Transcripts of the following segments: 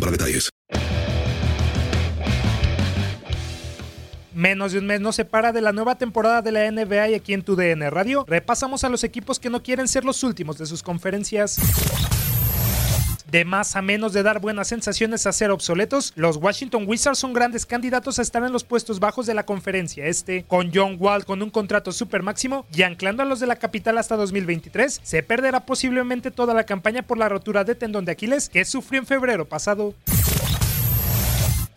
para detalles. Menos de un mes nos separa de la nueva temporada de la NBA y aquí en tu DN Radio repasamos a los equipos que no quieren ser los últimos de sus conferencias. De más a menos de dar buenas sensaciones a ser obsoletos, los Washington Wizards son grandes candidatos a estar en los puestos bajos de la conferencia este, con John Wall con un contrato super máximo y anclando a los de la capital hasta 2023, se perderá posiblemente toda la campaña por la rotura de tendón de Aquiles que sufrió en febrero pasado.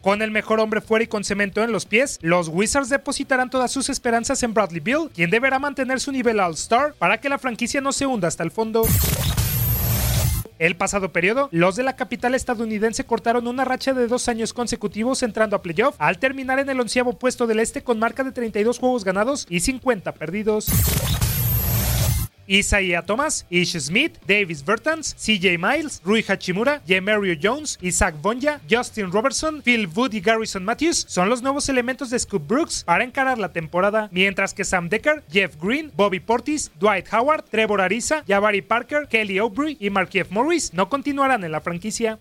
Con el mejor hombre fuera y con cemento en los pies, los Wizards depositarán todas sus esperanzas en Bradley Bill, quien deberá mantener su nivel All-Star para que la franquicia no se hunda hasta el fondo. El pasado periodo, los de la capital estadounidense cortaron una racha de dos años consecutivos entrando a playoff al terminar en el onceavo puesto del este con marca de 32 juegos ganados y 50 perdidos. Isaiah Thomas, Ish Smith, Davis Bertans, CJ Miles, Rui Hachimura, Mario Jones, Isaac Bonja, Justin Robertson, Phil Wood y Garrison Matthews son los nuevos elementos de Scoop Brooks para encarar la temporada, mientras que Sam Decker, Jeff Green, Bobby Portis, Dwight Howard, Trevor Ariza, Jabari Parker, Kelly Oubre y Markieff Morris no continuarán en la franquicia.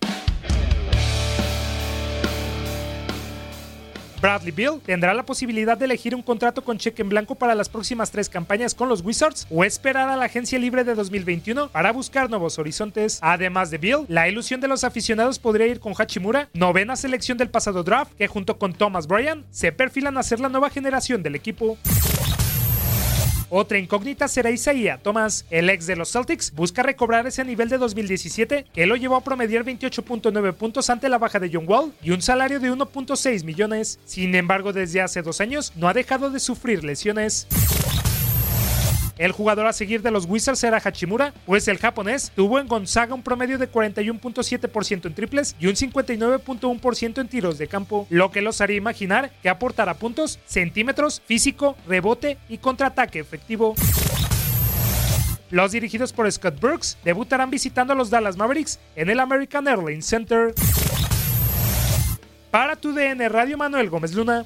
Bradley Bill tendrá la posibilidad de elegir un contrato con cheque en blanco para las próximas tres campañas con los Wizards o esperar a la agencia libre de 2021 para buscar nuevos horizontes. Además de Bill, la ilusión de los aficionados podría ir con Hachimura, novena selección del pasado draft, que junto con Thomas Bryan se perfilan a ser la nueva generación del equipo. Otra incógnita será Isaiah Thomas. El ex de los Celtics busca recobrar ese nivel de 2017 que lo llevó a promediar 28.9 puntos ante la baja de John Wall y un salario de 1.6 millones. Sin embargo, desde hace dos años no ha dejado de sufrir lesiones. El jugador a seguir de los Wizards será Hachimura, pues el japonés tuvo en Gonzaga un promedio de 41.7% en triples y un 59.1% en tiros de campo, lo que los haría imaginar que aportará puntos, centímetros, físico, rebote y contraataque efectivo. Los dirigidos por Scott Brooks debutarán visitando a los Dallas Mavericks en el American Airlines Center. Para tu DN Radio Manuel Gómez Luna.